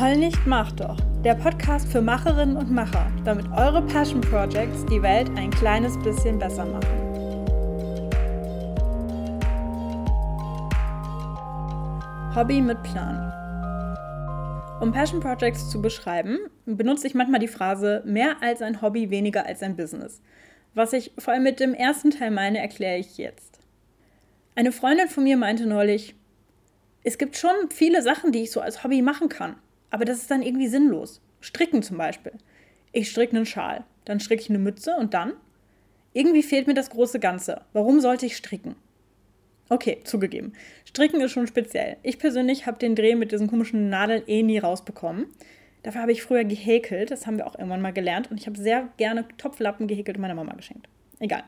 Heul nicht, mach doch. Der Podcast für Macherinnen und Macher, damit eure Passion Projects die Welt ein kleines bisschen besser machen. Hobby mit Plan. Um Passion Projects zu beschreiben, benutze ich manchmal die Phrase mehr als ein Hobby, weniger als ein Business. Was ich vor allem mit dem ersten Teil meine, erkläre ich jetzt. Eine Freundin von mir meinte neulich, es gibt schon viele Sachen, die ich so als Hobby machen kann. Aber das ist dann irgendwie sinnlos. Stricken zum Beispiel. Ich stricke einen Schal, dann stricke ich eine Mütze und dann? Irgendwie fehlt mir das große Ganze. Warum sollte ich stricken? Okay, zugegeben. Stricken ist schon speziell. Ich persönlich habe den Dreh mit diesen komischen Nadeln eh nie rausbekommen. Dafür habe ich früher gehäkelt, das haben wir auch irgendwann mal gelernt. Und ich habe sehr gerne Topflappen gehäkelt und meiner Mama geschenkt. Egal.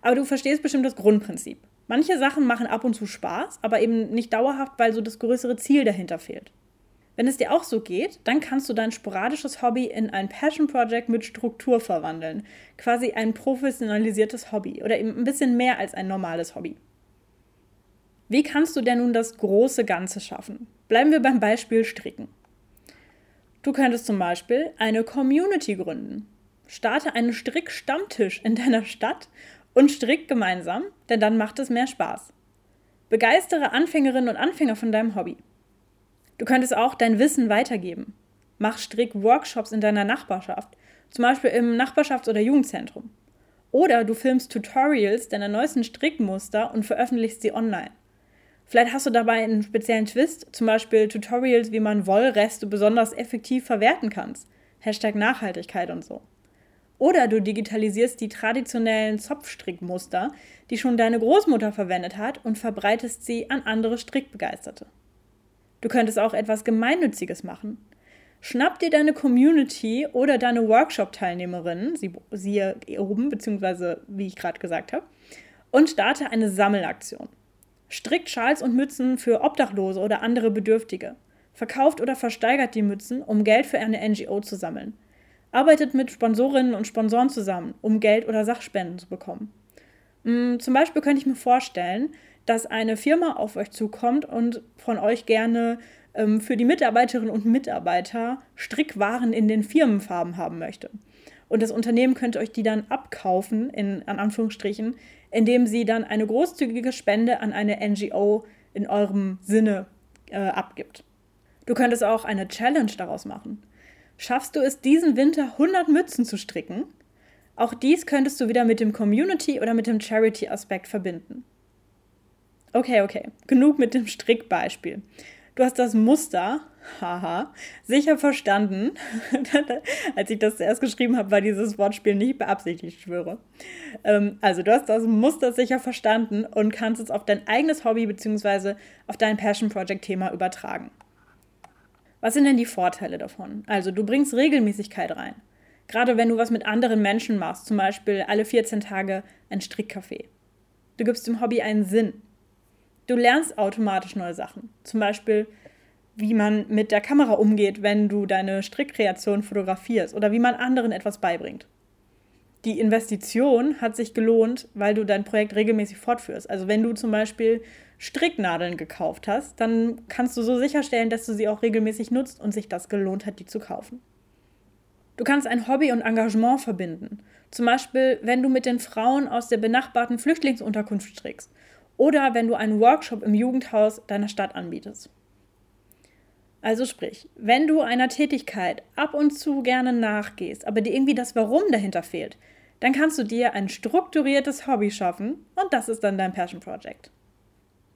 Aber du verstehst bestimmt das Grundprinzip. Manche Sachen machen ab und zu Spaß, aber eben nicht dauerhaft, weil so das größere Ziel dahinter fehlt. Wenn es dir auch so geht, dann kannst du dein sporadisches Hobby in ein Passion Project mit Struktur verwandeln. Quasi ein professionalisiertes Hobby oder eben ein bisschen mehr als ein normales Hobby. Wie kannst du denn nun das große Ganze schaffen? Bleiben wir beim Beispiel Stricken. Du könntest zum Beispiel eine Community gründen. Starte einen Strickstammtisch in deiner Stadt und strick gemeinsam, denn dann macht es mehr Spaß. Begeistere Anfängerinnen und Anfänger von deinem Hobby. Du könntest auch dein Wissen weitergeben. Mach Strick-Workshops in deiner Nachbarschaft, zum Beispiel im Nachbarschafts- oder Jugendzentrum. Oder du filmst Tutorials deiner neuesten Strickmuster und veröffentlichst sie online. Vielleicht hast du dabei einen speziellen Twist, zum Beispiel Tutorials, wie man Wollreste besonders effektiv verwerten kann. Hashtag Nachhaltigkeit und so. Oder du digitalisierst die traditionellen Zopfstrickmuster, die schon deine Großmutter verwendet hat, und verbreitest sie an andere Strickbegeisterte. Du könntest auch etwas Gemeinnütziges machen. Schnapp dir deine Community oder deine Workshop-Teilnehmerinnen, sie, siehe oben, beziehungsweise wie ich gerade gesagt habe, und starte eine Sammelaktion. Strickt Schals und Mützen für Obdachlose oder andere Bedürftige. Verkauft oder versteigert die Mützen, um Geld für eine NGO zu sammeln. Arbeitet mit Sponsorinnen und Sponsoren zusammen, um Geld oder Sachspenden zu bekommen. Mm, zum Beispiel könnte ich mir vorstellen, dass eine Firma auf euch zukommt und von euch gerne ähm, für die Mitarbeiterinnen und Mitarbeiter Strickwaren in den Firmenfarben haben möchte. Und das Unternehmen könnte euch die dann abkaufen, in an Anführungsstrichen, indem sie dann eine großzügige Spende an eine NGO in eurem Sinne äh, abgibt. Du könntest auch eine Challenge daraus machen. Schaffst du es, diesen Winter 100 Mützen zu stricken? Auch dies könntest du wieder mit dem Community- oder mit dem Charity-Aspekt verbinden. Okay, okay, genug mit dem Strickbeispiel. Du hast das Muster, haha, sicher verstanden. Als ich das zuerst geschrieben habe, war dieses Wortspiel nicht beabsichtigt, ich schwöre. Ähm, also, du hast das Muster sicher verstanden und kannst es auf dein eigenes Hobby bzw. auf dein Passion Project Thema übertragen. Was sind denn die Vorteile davon? Also, du bringst Regelmäßigkeit rein. Gerade wenn du was mit anderen Menschen machst, zum Beispiel alle 14 Tage ein Strickcafé. Du gibst dem Hobby einen Sinn. Du lernst automatisch neue Sachen. Zum Beispiel, wie man mit der Kamera umgeht, wenn du deine Strickkreation fotografierst oder wie man anderen etwas beibringt. Die Investition hat sich gelohnt, weil du dein Projekt regelmäßig fortführst. Also wenn du zum Beispiel Stricknadeln gekauft hast, dann kannst du so sicherstellen, dass du sie auch regelmäßig nutzt und sich das gelohnt hat, die zu kaufen. Du kannst ein Hobby und Engagement verbinden. Zum Beispiel, wenn du mit den Frauen aus der benachbarten Flüchtlingsunterkunft strickst oder wenn du einen Workshop im Jugendhaus deiner Stadt anbietest. Also sprich, wenn du einer Tätigkeit ab und zu gerne nachgehst, aber dir irgendwie das Warum dahinter fehlt, dann kannst du dir ein strukturiertes Hobby schaffen und das ist dann dein Passion Project.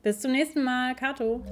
Bis zum nächsten Mal, Kato.